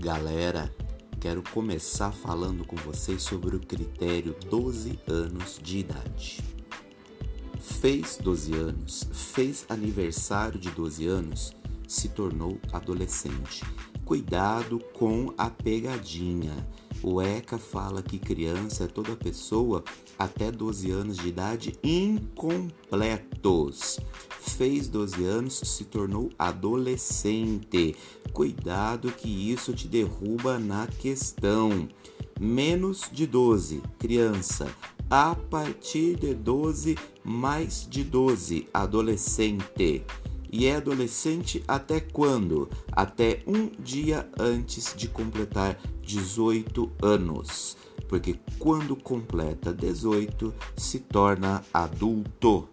Galera, quero começar falando com vocês sobre o critério 12 anos de idade. Fez 12 anos, fez aniversário de 12 anos, se tornou adolescente. Cuidado com a pegadinha. O ECA fala que criança é toda pessoa até 12 anos de idade incompletos. Fez 12 anos, se tornou adolescente. Cuidado que isso te derruba na questão. Menos de 12, criança. A partir de 12, mais de 12, adolescente. E é adolescente até quando? Até um dia antes de completar 18 anos. Porque quando completa 18, se torna adulto.